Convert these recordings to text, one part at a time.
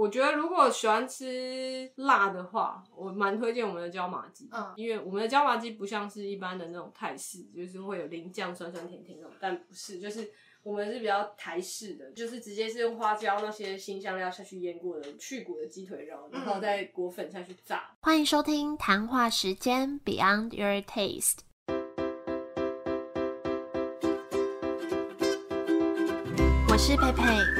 我觉得如果喜欢吃辣的话，我蛮推荐我们的椒麻鸡，嗯因为我们的椒麻鸡不像是一般的那种泰式，就是会有淋酱酸酸甜甜那种，但不是，就是我们是比较台式的，就是直接是用花椒那些新香料下去腌过的去骨的鸡腿肉，然后再裹粉下去炸。欢迎收听谈话时间 Beyond Your Taste。我是佩佩，谈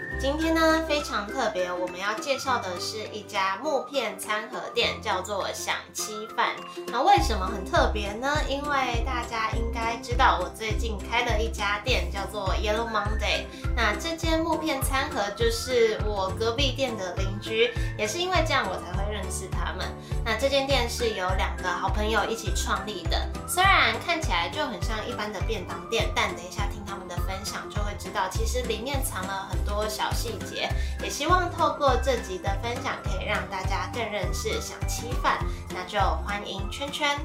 今天呢非常特别，我们要介绍的是一家木片餐盒店，叫做想七饭。那为什么很特别呢？因为大家应该知道，我最近开了一家店，叫做 Yellow Monday。那这间木片餐盒就是我隔壁店的邻居，也是因为这样我才会认识他们。那这间店是由两个好朋友一起创立的，虽然看起来就很像一般的便当店，但等一下听他们的分享就知道，其实里面藏了很多小细节。也希望透过这集的分享，可以让大家更认识想吃饭。那就欢迎圈圈。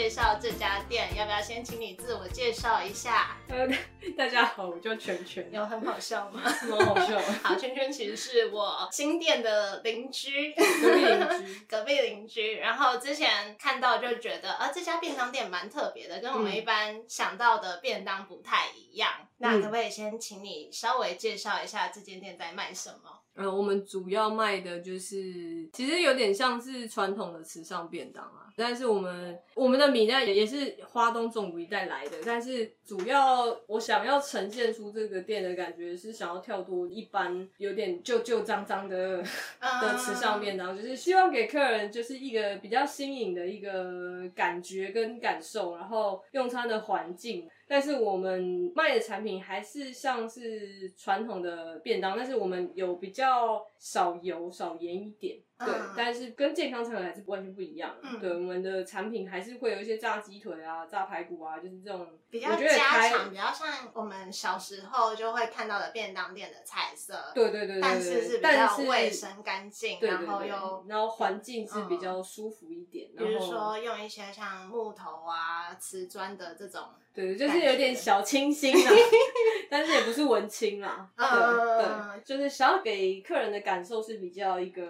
介绍这家店，要不要先请你自我介绍一下？呃，大家好，我叫圈圈，有很好笑吗？蛮好笑的，好，圈圈其实是我新店的邻居，隔壁邻居。隔壁邻居。然后之前看到就觉得，啊，这家便当店蛮特别的，跟我们嗯一般想到的便当不太一样。那嗯可不可以先请你稍微介绍一下这间店在卖什么？呃，我们主要卖的就是，其实有点像是传统的时尚便当啊，但是我们我们的米呢也也是花东总部一带来的，但是主要我想要呈现出这个店的感觉是想要跳脱一般有点旧旧脏脏的 的吃上面，然后，就是希望给客人就是一个比较新颖的一个感觉跟感受，然后用餐的环境。但是我们卖的产品还是像是传统的便当，但是我们有比较少油、少盐一点，对，嗯但是跟健康餐盒还是完全不一样。嗯对，我们的产品还是会有一些炸鸡腿啊、炸排骨啊，就是这种比较家常，比较像我们小时候就会看到的便当店的菜色。对对对对对，但是是比但较是卫生干净，然后又然后环境是比较舒服一点，比如说用一些像木头啊、瓷砖的这种，对，就是有点小清新啊，但是也不是文青啦。对、嗯对，就是想要给客人的感受是比较一个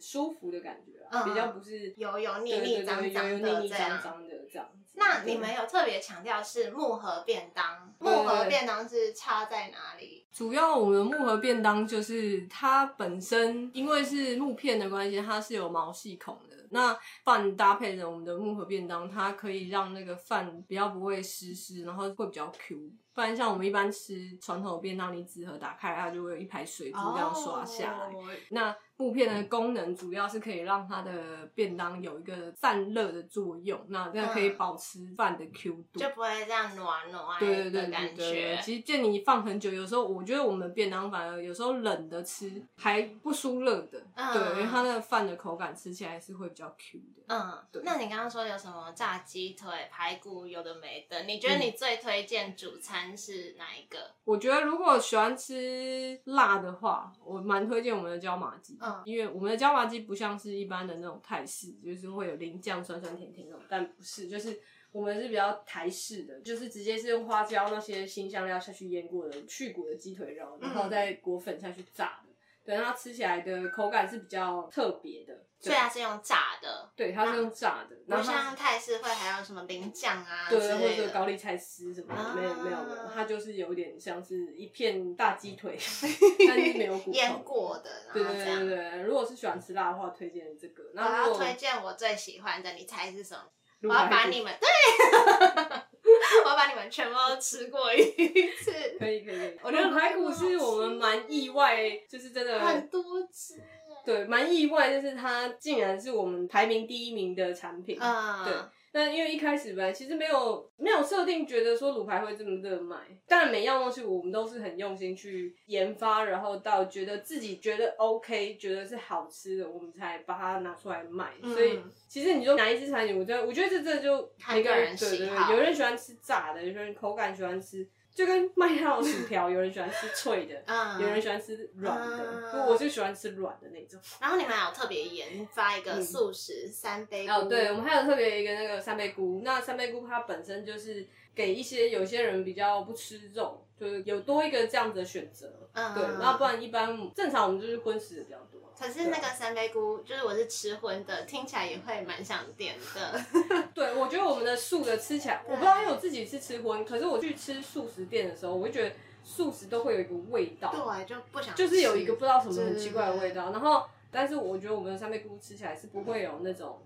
舒服的感觉啦，嗯比较不是油油腻腻、脏脏的这样子。那你们有特别强调是木盒便当，木盒便当是差在哪里？主要我们的木盒便当就是它本身因为是木片的关系，它是有毛细孔的。那饭搭配着我们的木盒便当，它可以让那个饭比较不会湿湿，然后会比较 Q。不然像我们一般吃传统的便当，你纸盒打开，它就会有一排水珠这样刷下来。哦那木片的功能主要是可以让它的便当有一个散热的作用，那这样可以嗯保持饭的 Q 度。就不会这样暖暖对对对感觉。其实见你放很久，有时候我觉得我们便当反而有时候冷的吃还不输热的，嗯对，因为它那个饭的口感吃起来是会比较 Q 的。嗯对，那你刚刚说有什么炸鸡腿、排骨，有的没的？你觉得你最推荐主餐是哪一个？我觉得如果喜欢吃辣的话，我蛮推荐我们的椒麻鸡，嗯因为我们的椒麻鸡不像是一般的那种泰式，就是会有淋酱酸酸甜甜那种，但不是，就是。我们是比较台式的，就是直接是用花椒那些新香料下去腌过的去骨的鸡腿肉，然后嗯再裹粉下去炸的。对，它吃起来的口感是比较特别的。所以它是用炸的，对，它是用炸的，然后像泰式会还有什么淋酱啊对，或者。高丽菜丝什么的，啊没有没有没有，它就是有点像是一片大鸡腿，但是没有骨头。腌过的，对对。对对对，如果是喜欢吃辣的话，推荐这个。我那如果要推荐我最喜欢的，你猜是什么？我要把你们对，我要把你们全部都吃过一次，可以可以可以，我觉得排骨是我们蛮意外，就是真的很多只。对蛮意外，就是它竟然是我们排名第一名的产品。嗯，对那因为一开始本来其实没有没有设定，觉得说卤排会这么热卖。当然每样东西我们都是很用心去研发，然后到觉得自己觉得 OK，觉得是好吃的，我们才把它拿出来卖。嗯所以其实你说哪一支产品，我觉得我觉得这这就看每个个人对对对，有人喜欢吃炸的，有人口感喜欢吃就跟麦当劳薯条，有人喜欢吃脆的，嗯有人喜欢吃软的，嗯不我就喜欢吃软的那种。然后你们还有特别研发一个素食三杯菇，哦，对，我们还有特别一个那个三杯菇，那三杯菇它本身就是给一些有些人比较不吃肉，就是有多一个这样子的选择。嗯对，那不然一般正常我们就是荤食的比较多。可是那个三杯菇，就是我是吃荤的，听起来也会蛮想点的。素的吃起来，我不知道，因为我自己是吃荤，可是我去吃素食店的时候，我就觉得素食都会有一个味道，对，就不想就是有一个不知道什么很奇怪的味道。然后，但是我觉得我们的三杯菇吃起来是不会有那种，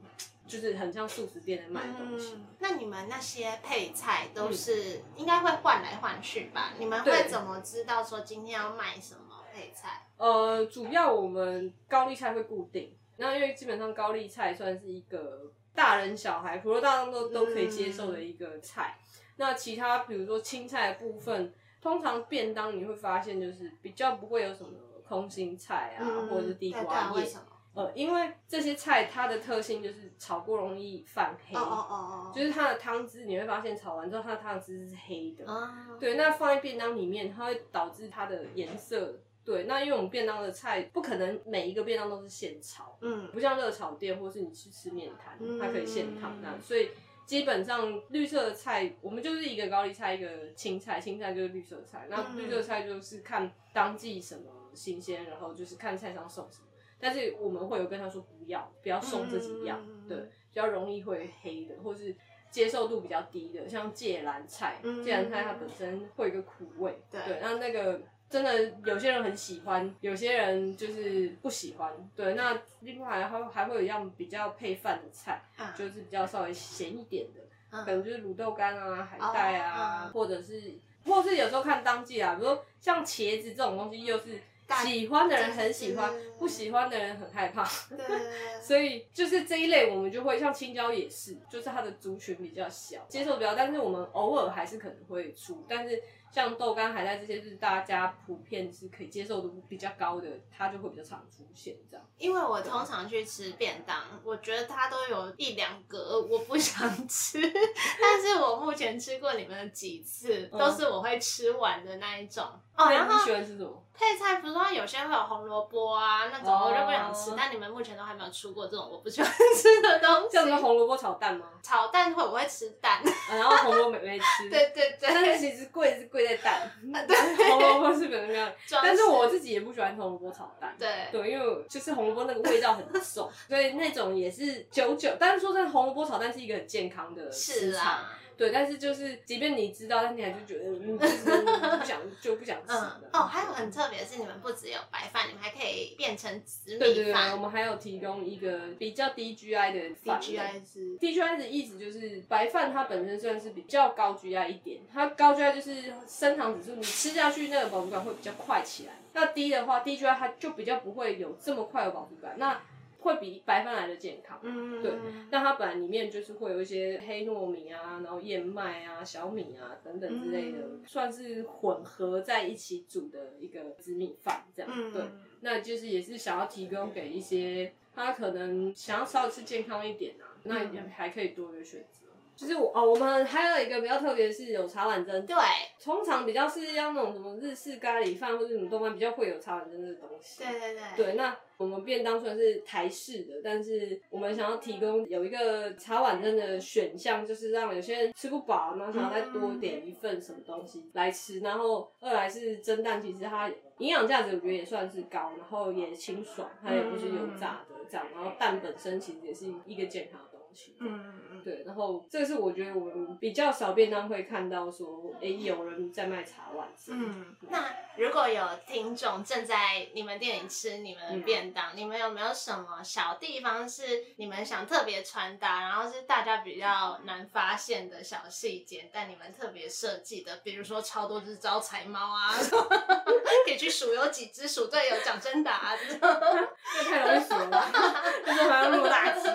就是很像素食店的卖的东西。嗯，那你们那些配菜都是、应该会换来换去吧？你们会怎么知道说今天要卖什么配菜？呃，主要我们高丽菜会固定，那因为基本上高丽菜算是一个大人小孩普罗大众都都可以接受的一个菜。那其他比如说青菜的部分，通常便当你会发现就是比较不会有什么空心菜啊，或者是地瓜叶？呃，因为这些菜它的特性就是炒过容易泛黑，哦哦哦哦，就是它的汤汁你会发现炒完之后它的汤汁是黑的。哦，对，那放在便当里面，它会导致它的颜色。对，那因为我们便当的菜不可能每一个便当都是现炒，嗯不像热炒店或是你去吃面摊，嗯它可以现烫那，所以基本上绿色的菜，我们就是一个高丽菜，一个青菜，青菜就是绿色菜，那嗯绿色菜就是看当季什么新鲜，然后就是看菜上送什么。但是我们会有跟他说不要，不要送这几样，嗯对，比较容易会黑的，或是接受度比较低的，像芥蓝菜，嗯芥蓝菜它本身会有一个苦味，对。对，那那个真的有些人很喜欢，有些人就是不喜欢，对，那另外还会还会有一样比较配饭的菜，啊。就是比较稍微咸一点的，嗯可能就是卤豆干啊、海带啊，或者是或是有时候看当季啊，比如说像茄子这种东西，又是大喜欢的人很喜欢不喜欢的人很害怕。所以就是这一类，我们就会像青椒也是，就是它的族群比较小，接受比较，但是我们偶尔还是可能会出，但是像豆干、海带这些，就是大家普遍是可以接受度比较高的，它就会比较常出现这样。因为我通常去吃便当，我觉得它都有一两个我不想吃，但是我目前吃过你们的几次，嗯都是我会吃完的那一种。哦，那你然后喜欢吃什么？配菜不是说有些会有红萝卜啊那种，哦我就不想吃。但你们目前都还没有出过这种我不喜欢吃的东像你的西。红萝卜炒蛋吗？炒蛋会我会吃蛋，啊然后红萝卜妹妹吃。对对但是，其实贵是贵在蛋，对红萝卜是本身没有。但是我自己也不喜欢红萝卜炒蛋。对对，因为就是红萝卜那个味道很重，所以那种也是久久。但是说真的，红萝卜炒蛋是一个很健康的食材，对。但是就是，即便你知道，但你还是觉得，嗯，就是 不想就不想吃嗯了。哦，还有很特别的是，你们不只有白饭，你们还可以变成紫对对对，我米饭。们还有提供一个比较低 GI 的饭类 DGI 是低 GI 的意思就是白饭它本身算是比较高 GI 一点，它高 GI 就是升糖指数，你吃下去那个饱足感会比较快起来。那低的话，低 GI 它就比较不会有这么快的饱足感，那会比白饭来的健康。嗯，对那它本来里面就是会有一些黑糯米啊，然后燕麦啊、小米啊等等之类的，嗯算是混合在一起煮的一个紫米饭这样。嗯，对，那就是也是想要提供给一些他可能想要稍微吃健康一点啊，那也还可以多一个选择。就是我哦，我们还有一个比较特别的是有茶碗蒸，对，通常比较是要那种什么日式咖喱饭或者什么东饭比较会有茶碗蒸的东西。对对对，对，那我们便当虽然是台式的，但是我们想要提供有一个茶碗蒸的选项，就是让有些人吃不饱，然后想要再多点一份什么东西来吃。然后二来是蒸蛋，其实它营养价值我觉得也算是高，然后也清爽，它也不是油炸的这样。然后蛋本身其实也是一个健康西。嗯嗯嗯，对，然后这个是我觉得我们比较少便当会看到说，哎、有人在卖茶碗蒸。嗯，那如果有听众正在你们店里吃你们的便当，你们有没有什么小地方是你们想特别传达，然后是大家比较难发现的小细节，但你们特别设计的？比如说超多只招财猫啊，可以去数有几只，数对有奖真打啊这种。这太容易数了，就是还要那么大只。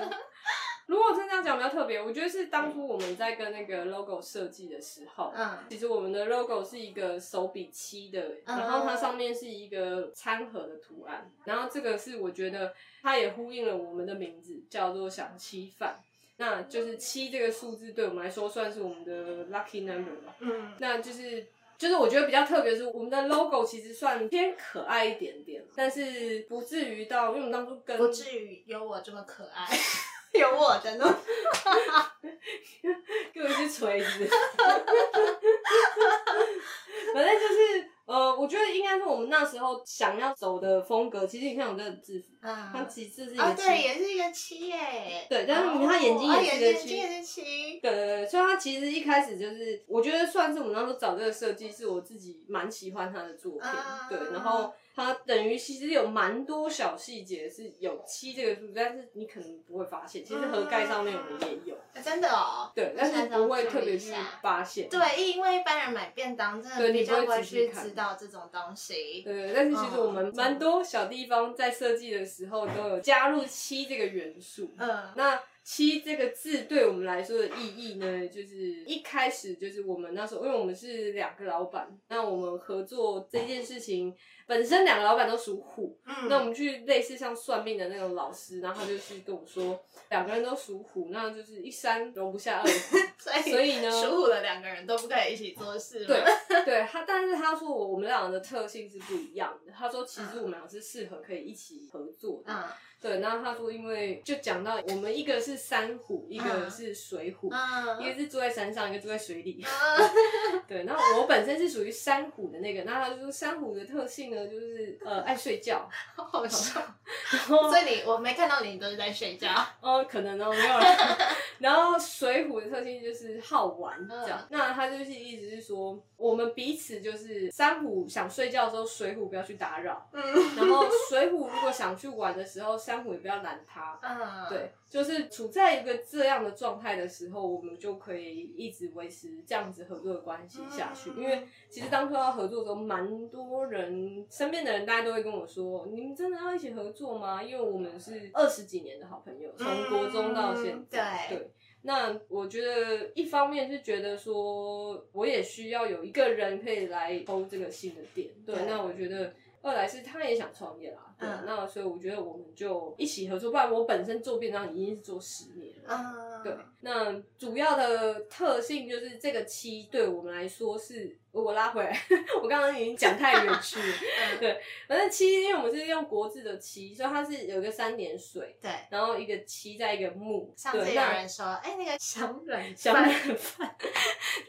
如果真的要讲比较特别，我觉得是当初我们在跟那个 logo 设计的时候，嗯。其实我们的 logo 是一个手笔七的，嗯。然后它上面是一个餐盒的图案，然后这个是我觉得它也呼应了我们的名字，叫做想七饭。那就是七这个数字对我们来说算是我们的 lucky number 吧。嗯。那就是就是我觉得比较特别是，我们的 logo 其实算偏可爱一点点，但是不至于到，因为我们当初跟不至于有我这么可爱，有我的呢。给我一只锤子。反正就是呃，我觉得应该是我们那时候想要走的风格。其实你看我这个制服，它嗯，其实是一个哦，对，也是一个七耶。对但是你看它眼睛哦也是一个七眼睛也是七。对对对，所以它其实一开始就是，我觉得算是我们那时候找这个设计，是我自己蛮喜欢他的作品，啊对，然后它等于其实有蛮多小细节是有七这个数字，但是你可能不会发现，其实盒盖上面我们也有，啊真的哦。对，但是不会特别去发现，对，因为一般人买便当真的比较不会去知道这种东西。对，但是其实我们嗯。蛮多小地方在设计的时候都有加入七这个元素，嗯，那七这个字对我们来说的意义呢，就是一开始就是我们那时候，因为我们是两个老板，那我们合作这件事情本身两个老板都属虎，嗯那我们去类似像算命的那种老师，然后他就去跟我说，两个人都属虎，那就是一山容不下二虎，所以所以呢属虎的两个人都不可以一起做事吗？对对，他但是他说我我们两个的特性是不一样的，他说其实我们俩是适合可以一起合作的，嗯对，然后他说因为就讲到我们一个是山虎，一个嗯是水虎。嗯一个是住在山上，一个住在水里。嗯 对，然后我本身是属于山虎的那个，那他就说山虎的特性呢，就是呃爱睡觉，好好笑。所以你我没看到你都是在睡觉。哦可能哦没有了。然后水浒的特性就是好玩这样，那他就是意思是说，我们彼此就是三虎想睡觉的时候，水浒不要去打扰，嗯然后水浒如果想去玩的时候，三虎也不要拦他。嗯，对，就是处在一个这样的状态的时候，我们就可以一直维持这样子合作的关系下去。嗯因为其实当初要合作的时候，蛮多人身边的人大家都会跟我说：“你们真的要一起合作吗？”因为我们是二十几年的好朋友，从国中到现在。嗯对对。那我觉得一方面是觉得说，我也需要有一个人可以来偷这个新的店。对，对那我觉得。二来是他也想创业啦，对，嗯那所以我觉得我们就一起合作，不然我本身做便当已经是做十年了，嗯，对，那主要的特性就是这个七对我们来说是，我拉回来，我刚刚已经讲太远去了。嗯对，反正七，因为我们是用国字的七，所以它是有一个三点水，对。然后一个七在一个木。上次有人说，哎，那个小软小饭软饭，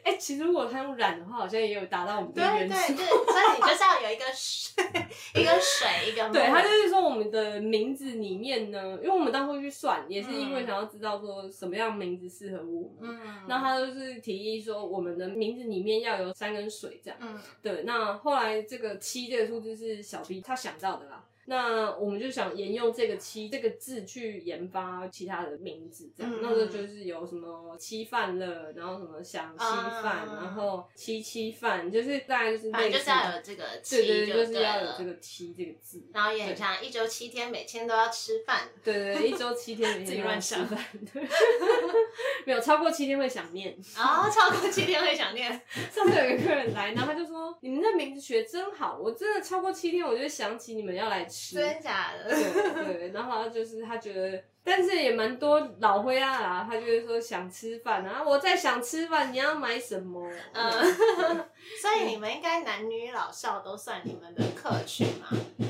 哎、其实如果他用染的话，好像也有达到我们的对对。就是所以你就是要有一个水，一个水，一个木对，他就是说我们的名字里面呢，因为我们当初去算，也是因为嗯想要知道说什么样名字适合我们。嗯，那他就是提议说，我们的名字里面要有山跟水这样。嗯对，那后来这个七这个数字是小 B 他想到的啦。那我们就想沿用这个七这个字去研发其他的名字，这样。嗯那时候就是有什么七饭乐，然后什么想七饭，啊然后七七饭，就是大概就是反正类似就是要有这个对七对对，就是要有这个七这个字。然后也很像一周七天，每天都要吃饭。对对对，一周七天每 天都要吃饭，对，没有超过七天会想念。哦，超过七天会想念。上次有一个客人来，然后他就说：“你们的名字取得真好，我真的超过七天，我就想起你们要来吃。”真假的？对对，然后他就是他觉得，但是也蛮多老灰啊啦，他就是说想吃饭啊，我在想吃饭，你要买什么？嗯，所以你们应该男女老少都算你们的客群嘛？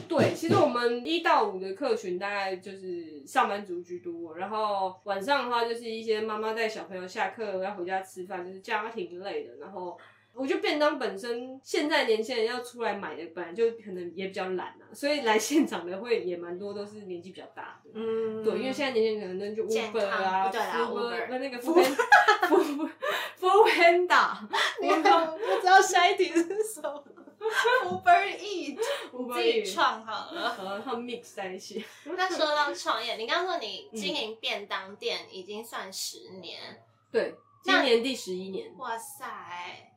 对，其实我们一到五的客群大概就是上班族居多，然后晚上的话就是一些妈妈带小朋友下课要回家吃饭，就是家庭类的。然后我觉得便当本身现在年轻人要出来买的，本来就可能也比较懒啊，所以来现场的会也蛮多都是年纪比较大的。嗯，对，因为现在年轻人可能就健 Uber 啊，康对啦 Uber Uber 那个 f o o Food Food Panda，你们不知道下一题是什么？Uber Eat，Uber 自己创好了。和 mix 在一起。那说到创业，你刚刚说你嗯经营便当店已经算十年，对，今年第十一年，哇塞！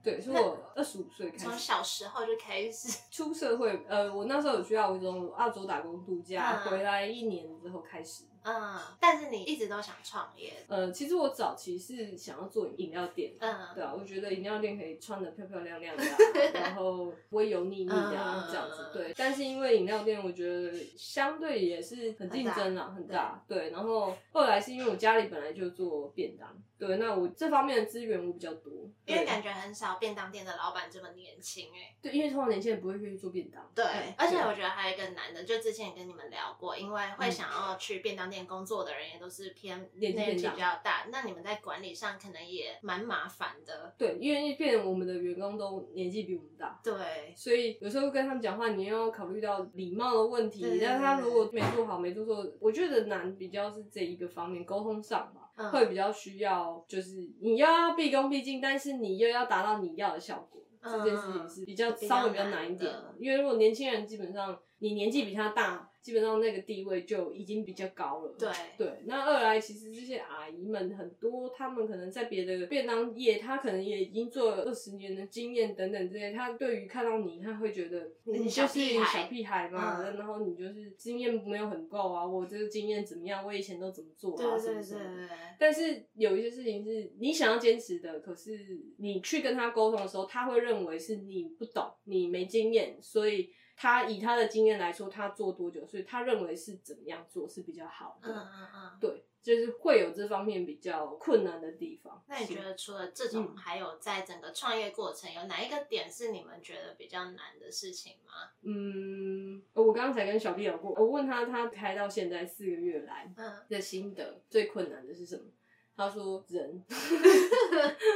对，是我二十五岁开始从小时候就开始，出社会。呃，我那时候有去澳洲澳洲打工度假，嗯回来一年之后开始。嗯，但是你一直都想创业，呃，其实我早期是想要做饮料店。嗯对啊，我觉得饮料店可以穿的漂漂亮亮的啊、然后不会油腻腻的这样子。对，但是因为饮料店，我觉得相对也是很竞争啊，很大。对，然后后来是因为我家里本来就做便当，对，那我这方面的资源我比较多。因为感觉很少便当店的老板这么年轻哎、对，因为通常年轻人不会愿意做便当。对，嗯而且我觉得还有一个难的，就之前也跟你们聊过，因为会想要去便当店工作的人也都是偏年纪比较大，那你们在管理上可能也蛮麻烦的。对，因为变成我们的员工都年纪比我们大，对，所以有时候跟他们讲话，你又要考虑到礼貌的问题对。但他如果没做好、没做错，我觉得难比较是这一个方面，沟通上吧，嗯会比较需要，就是你要毕恭毕敬，但是你又要达到你要的效果。这件事情是比较嗯比较稍微比较难一点的因为如果年轻人基本上你年纪比他大，基本上那个地位就已经比较高了。对对，那二来其实这些阿姨们很多，她们可能在别的便当业，她可能也已经做了二十年的经验等等之类，她对于看到你，她会觉得你就是小屁孩小屁孩嘛，嗯然后你就是经验没有很够啊，我这个经验怎么样，我以前都怎么做啊，什对对对么什么的。对，但是有一些事情是你想要坚持的，可是你去跟他沟通的时候，他会认为是你不懂，你没经验，所以他以他的经验来说，他做多久，所以他认为是怎么样做是比较好的。嗯嗯嗯。对，就是会有这方面比较困难的地方。那你觉得除了这种，嗯还有在整个创业过程有哪一个点是你们觉得比较难的事情吗？嗯，我刚刚才跟小 B 聊过，我问他他开到现在四个月来嗯，的心得，最困难的是什么？他说人。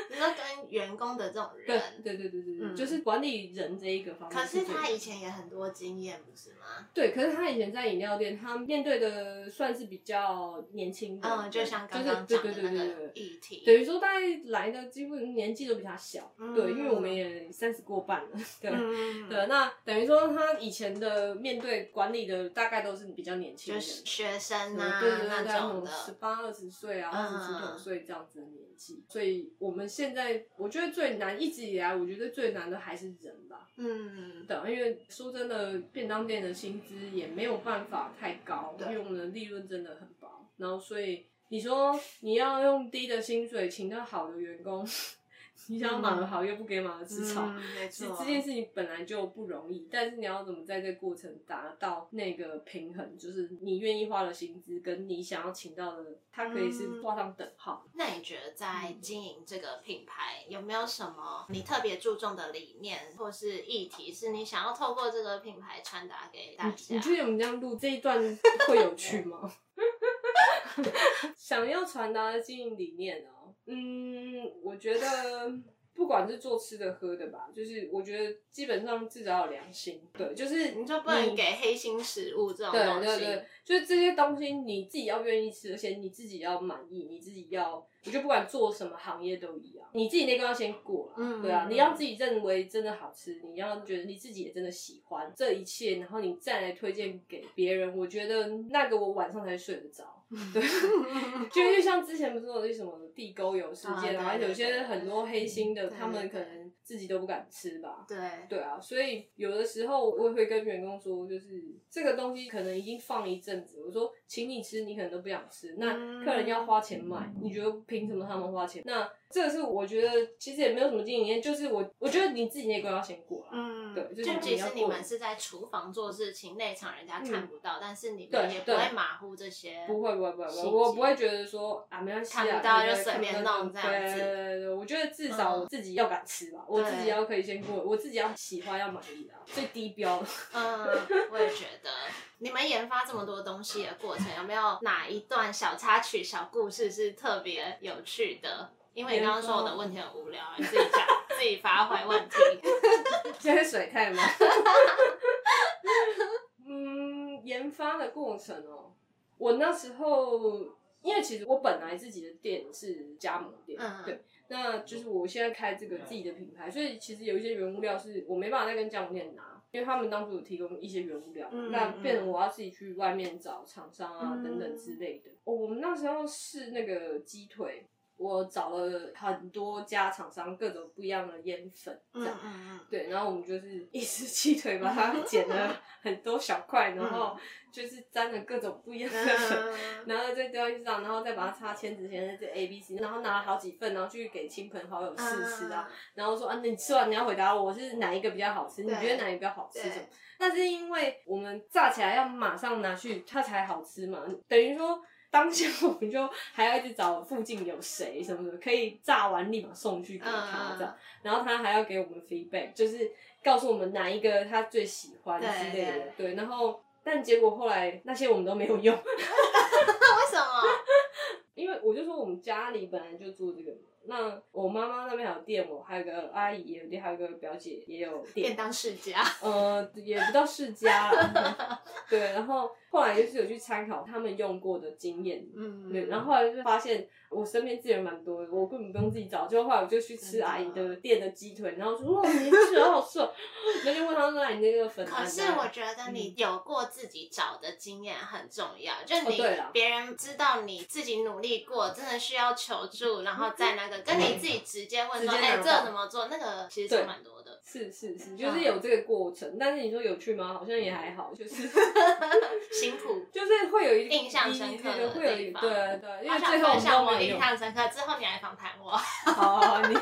你说跟员工的这种人，对对对对对，嗯就是管理人这一个方面可是他以前也很多经验，不是吗？对，可是他以前在饮料店，他面对的算是比较年轻的，嗯，就像刚刚讲的那个对对对对。议题，等于说，大家来的几乎年纪都比他小，嗯对，因为我们也三十过半了，对，嗯，对，那等于说他以前的面对管理的大概都是比较年轻就人，是学生啊对对对，那种十，八二十岁啊，二十出头嗯岁这样子的年纪，所以我们现在我觉得最难，一直以来我觉得最难的还是人吧，嗯，对，因为说真的，便当店的薪资也没有办法太高，因为我们的利润真的很薄。然后，所以你说你要用低的薪水请到好的员工，你想要马儿好又不给马儿吃草，嗯没错，其实这件事情本来就不容易。但是你要怎么在这个过程达到那个平衡，就是你愿意花的薪资跟你想要请到的，它可以是嗯画上等号。那你觉得在经营这个品牌有没有什么你特别注重的理念或是议题，是你想要透过这个品牌传达给大家？你确定我们这样录这一段会有趣吗？想要传达的经营理念哦，嗯，我觉得不管是做吃的喝的吧，就是我觉得基本上至少有良心，对，就是你就不能给黑心食物这种东西。对对，就是这些东西你自己要愿意吃，而且你自己要满意，你自己要，我觉得不管做什么行业都一样，你自己那关要先过了，嗯对啊，嗯你要自己认为真的好吃，你要觉得你自己也真的喜欢这一切，然后你再来推荐给别人，我觉得那个我晚上才睡得着。对，就因为像之前不是有那些什么地沟油事件啊，啊对对有些很多黑心的，他们可能自己都不敢吃吧。对对啊，所以有的时候我也会跟员工说，就是这个东西可能已经放一阵子，我说请你吃，你可能都不想吃，那嗯客人要花钱买，你觉得凭什么他们花钱？那这个是我觉得其实也没有什么经营验，就是我我觉得你自己那关要先过啊。嗯，对就即使你们是在厨房做事情，内场人家看不到，但是你们也不会马虎这些。不会不会不会不会，我不会觉得说啊没关系啊，看不到就随便弄这样子对对对对，我觉得至少自己要敢吃吧，我自己要可以先过，我自己要喜欢要满意啊，最低标。嗯，我也觉得。你们研发这么多东西的过程，有没有哪一段小插曲、小故事是特别有趣的？因为你刚刚说我的问题很无聊，你自己讲，自己发挥问题。现在水太吗？嗯，研发的过程哦，我那时候因为其实我本来自己的店是加盟店，嗯对，那就是我现在开这个自己的品牌，所以其实有一些原物料是我没办法再跟加盟店拿，因为他们当初有提供一些原物料，嗯那变成我要自己去外面找厂商啊、嗯等等之类的。哦我们那时候试那个鸡腿。我找了很多家厂商，各种不一样的烟粉，这嗯样。嗯嗯，对，然后我们就是一只鸡 腿把它剪了很多小块，然后就是沾了各种不一样的粉，嗯 然后再丢在上，然后再把它插签子签这 A B C，然后拿了好几份，然后去给亲朋好友试吃啊，然后说啊，那你吃完你要回答我是哪一个比较好吃，你对觉得哪一个比较好吃对什么？但是因为我们炸起来要马上拿去，它才好吃嘛，等于说当下我们就还要一直找附近有谁什么什么，可以炸完立马送去给他这样，然后他还要给我们 feedback，就是告诉我们哪一个他最喜欢之类的，对，然后但结果后来那些我们都没有用，为什么？因为我就说我们家里本来就做这个。那我妈妈那边还有店，我还有个阿姨也有店，还有个表姐也有店。便当世家。呃，也不到世家了。对，然后后来就是有去参考他们用过的经验。嗯。对，然后后来就发现。我身边资源蛮多的，我根本不用自己找。就后来我就去吃阿姨的店的鸡腿，然后说哇，你吃好好吃哦。那就问他说：“你那个粉？”可是我觉得你有过自己找的经验很重要，就你别人知道你自己努力过，真的需要求助，然后在那个跟你自己直接问说：“哎，这怎么做？”那个其实是蛮多的。是是是，就是有这个过程。但是你说有趣吗？好像也还好，就是 辛苦，就是会有一印象深刻的地方。对对，因为最后我们印象深刻，之后你来访谈我。好好，你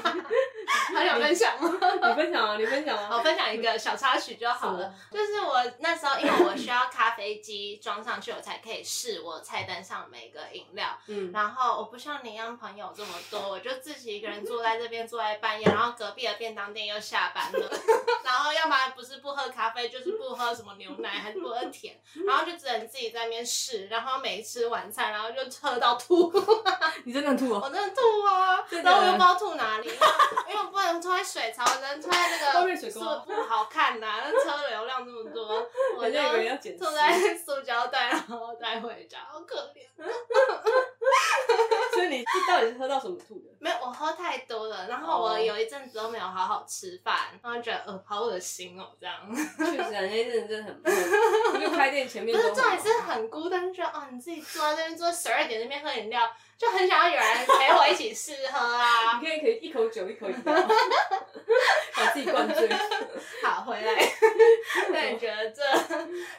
还想分享吗？你分享啊，你分享啊。我分享一个小插曲就好了。就是我那时候，因为我需要咖啡机装上去，我才可以试我菜单上每个饮料。嗯。然后我不像你一样朋友这么多，我就自己一个人坐在这边，坐在半夜，然后隔壁的便当店又下班了，然后要不然不是不喝咖啡，就是不喝什么牛奶，还是不喝甜，然后就只能自己在那边试，然后每吃晚餐，然后就喝到吐。你真的吐我真的吐啊！然后我又不知道吐哪里，因为我不能穿在水槽，只能穿在那个是不好看呐，那车流量这么多，我就坐在塑胶袋，然后带回家，好可怜。到底是喝到什么吐的？没有，我喝太多了，然后我有一阵子都没有好好吃饭，然后觉得呃好恶心哦，这样。确实，那一阵子真的很因为开店前面。不是，重点是很孤单，觉得哦，你自己坐在那边，坐十二点那边喝饮料。就很想要有人陪我一起试喝啊！你可以可以一口酒一口饮料，把自己灌醉。好，回来。那你觉得这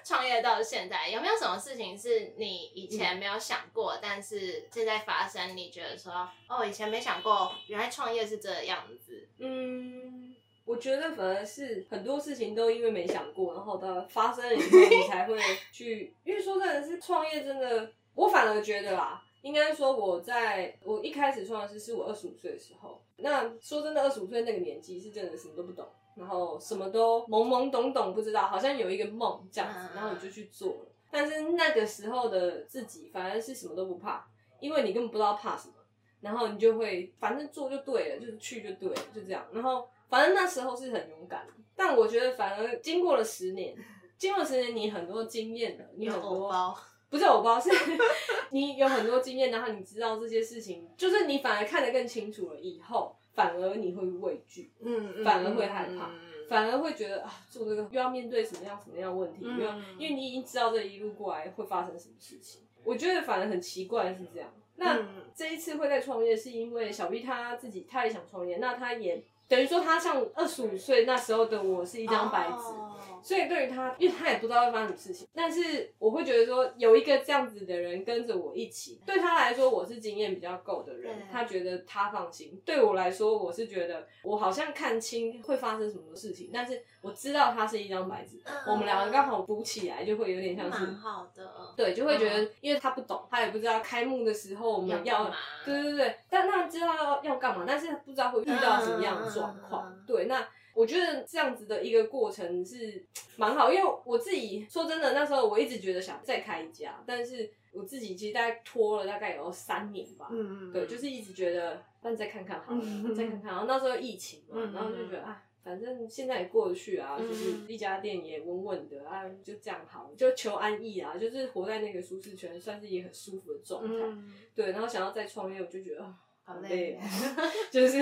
创业到现在有没有什么事情是你以前没有想过，但是现在发生？你觉得说哦，以前没想过，原来创业是这样子。嗯，我觉得反而是很多事情都因为没想过，然后到发生了以后，你才会去。因为说真的是创业，真的，我反而觉得啦。应该说，我在我一开始创业是是我二十五岁的时候。那说真的，二十五岁那个年纪是真的什么都不懂，然后什么都懵懵懂懂，不知道，好像有一个梦这样子，然后你就去做了。但是那个时候的自己反而是什么都不怕，因为你根本不知道怕什么，然后你就会反正做就对了，就是去就对了，就这样。然后反正那时候是很勇敢，但我觉得反而经过了十年，经过十年你很多经验了，你很多。不是我包，是 你有很多经验，然后你知道这些事情，就是你反而看得更清楚了。以后反而你会畏惧，嗯，反而会害怕，反而会觉得啊，做这个又要面对什么样什么样问题，因为因为你已经知道这一路过来会发生什么事情。我觉得反而很奇怪是这样。那这一次会在创业，是因为小 B 他自己他也想创业，那他也等于说他像二十五岁那时候的我是一张白纸。所以对于他，因为他也不知道会发生什么事情，但是我会觉得说有一个这样子的人跟着我一起，对他来说我是经验比较够的人，他觉得他放心。对我来说，我是觉得我好像看清会发生什么事情，但是我知道他是一张白纸，我们两个刚好补起来，就会有点像是好的，对，就会觉得因为他不懂，他也不知道开幕的时候我们要，对对对，但那知道要要干嘛，但是不知道会遇到什么样的状况，对，那。我觉得这样子的一个过程是蛮好，因为我自己说真的，那时候我一直觉得想再开一家，但是我自己其实大概拖了大概有三年吧，嗯嗯，对，就是一直觉得，那再看看好了，再看看。然后那时候疫情嘛，然后就觉得啊，反正现在也过得去啊，就是一家店也稳稳的啊，就这样好，就求安逸啊，就是活在那个舒适圈，算是一个很舒服的状态。对，然后想要再创业，我就觉得。好累，就是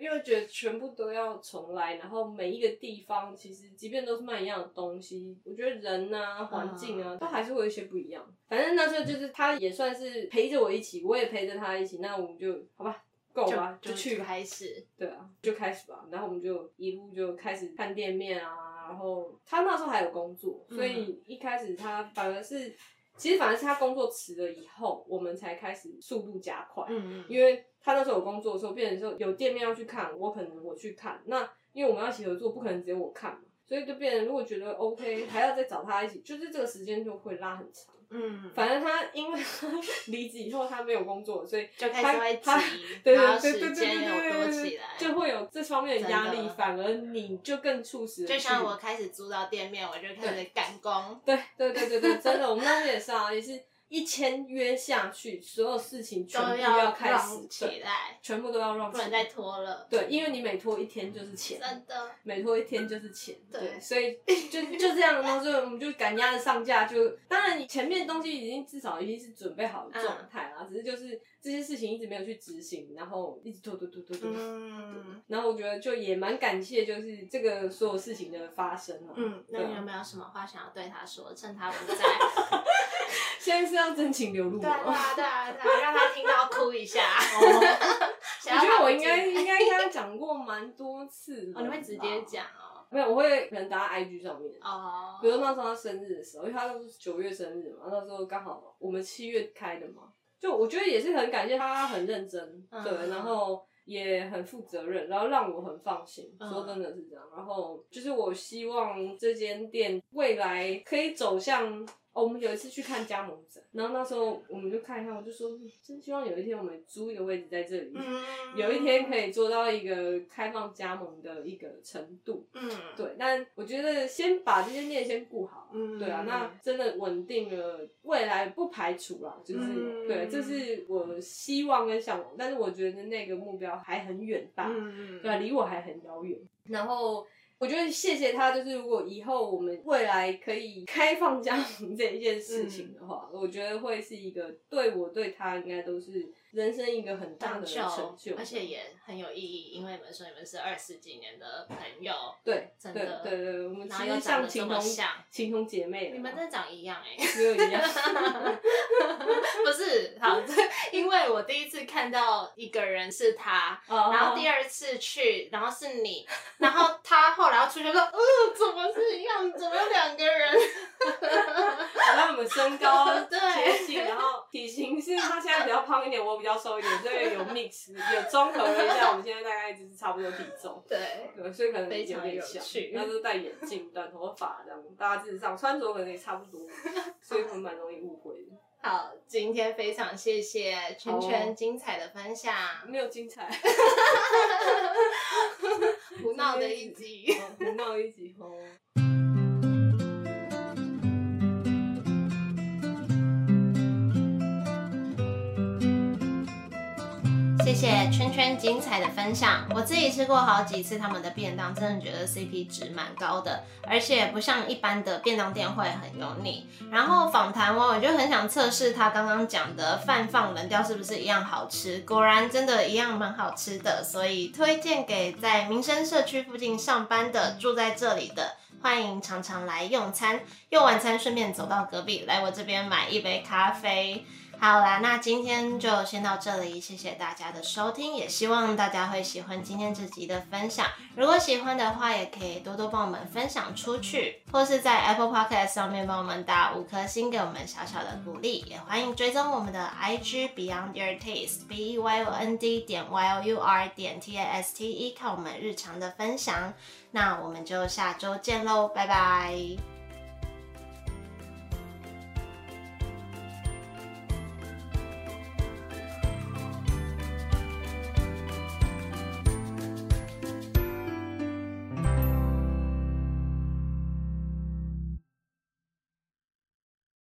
因为觉得全部都要重来，然后每一个地方其实即便都是卖一样的东西，我觉得人啊、环境啊都还是会有一些不一样。反正那时候就是他也算是陪着我一起，我也陪着他一起，那我们就好吧，够吧，就去开始，对啊，就开始吧。然后我们就一路就开始看店面啊，然后他那时候还有工作，所以一开始他反而是。其实反而是他工作辞了以后，我们才开始速度加快。嗯嗯。因为他那时候有工作的时候，变成说有店面要去看，我可能我去看。那因为我们要一起合作，不可能只有我看嘛。所以就变成如果觉得 OK，还要再找他一起，就是这个时间就会拉很长。嗯，反正他因为他离职以后他没有工作，所以 就开始会他急，对然后对对对对时间有多对起来，就会有这方面的压力，反而你就更促使就像我开始租到店面，我就开始赶工。对对对对对，真的，我们当时也是啊，也是一签约下去，所有事情全部都要开始让起来，全部都要让不能再拖了。对，因为你每拖一天就是钱，真的，每拖一天就是钱，对对，所以就就这样，然后就我们就赶鸭子上架，就当然你前面的东西已经至少已经是准备好的状态啦，只是就是这些事情一直没有去执行，然后一直拖拖拖拖拖。嗯然后我觉得就也蛮感谢，就是这个所有事情的发生啊。嗯，那你有没有什么话想要对他说？趁他不在。现在是要真情流露对啊，对吗？啊，对啊，对啊，让他听到哭一下。我觉得我应该进应该跟他讲过蛮多次了哦，你会直接吧？讲哦。没有，我会可能打在 IG 上面。哦，比如那时候他生日的时候，因为他都是九月生日嘛，那时候刚好我们七月开的嘛，就我觉得也是很感谢他很认真，嗯对，然后也很负责任，然后让我很放心。嗯说真的是这样，然后就是我希望这间店未来可以走向。哦，我们有一次去看加盟展，然后那时候我们就看一看，我就说，嗯真希望有一天我们租一个位置在这里，嗯有一天可以做到一个开放加盟的一个程度。嗯，对，但我觉得先把这些店先顾好，嗯对啊，那真的稳定了，未来不排除啦，就是、嗯对，这是我希望跟向往，但是我觉得那个目标还很远大，嗯对啊，离我还很遥远。然后我觉得谢谢他，就是如果以后我们未来可以开放加盟这一件事情的话，我觉得会是一个对我对他应该都是人生一个很大的成成就，而且也很有意义，因为你们说你们是二十几年的朋友，对对真的对对，我们其实像情同像情同姐妹你们真的长一样哎、没有一样。不是，好，这 因为我第一次看到一个人是他，然然后第二次去，然后是你，然后他后来要出去说，嗯，怎么是一样？怎么有两个人？然后我们身高对接近，然后体型是他现在比较胖一点，我比较瘦一点，所以有 mix 有综合了一下，我们现在大概就是差不多体重。对，对，所以可能非常有有点像趣，那就是戴眼镜、短头发这样，大致上穿着可能也差不多，所以会蛮容易误会的。好，今天非常谢谢圈圈精彩的分享，没有精彩，胡闹的一集。哦胡闹一集哦。谢圈圈精彩的分享，我自己吃过好几次他们的便当，真的觉得 CP 值蛮高的，而且不像一般的便当店会很油腻。然后访谈完，我就很想测试他刚刚讲的饭放冷掉是不是一样好吃，果然真的一样蛮好吃的，所以推荐给在民生社区附近上班的、住在这里的。欢迎常常来用餐，用完餐顺便走到隔壁来我这边买一杯咖啡。好啦，那今天就先到这里，谢谢大家的收听，也希望大家会喜欢今天这集的分享。如果喜欢的话，也可以多多帮我们分享出去，或是在 Apple Podcast 上面帮我们打五颗星，给我们小小的鼓励。也欢迎追踪我们的 IG Beyond Your Taste B E Y O N D 点 Y O U R 点 T A S T E，看我们日常的分享。那我们就下周见喽，拜拜。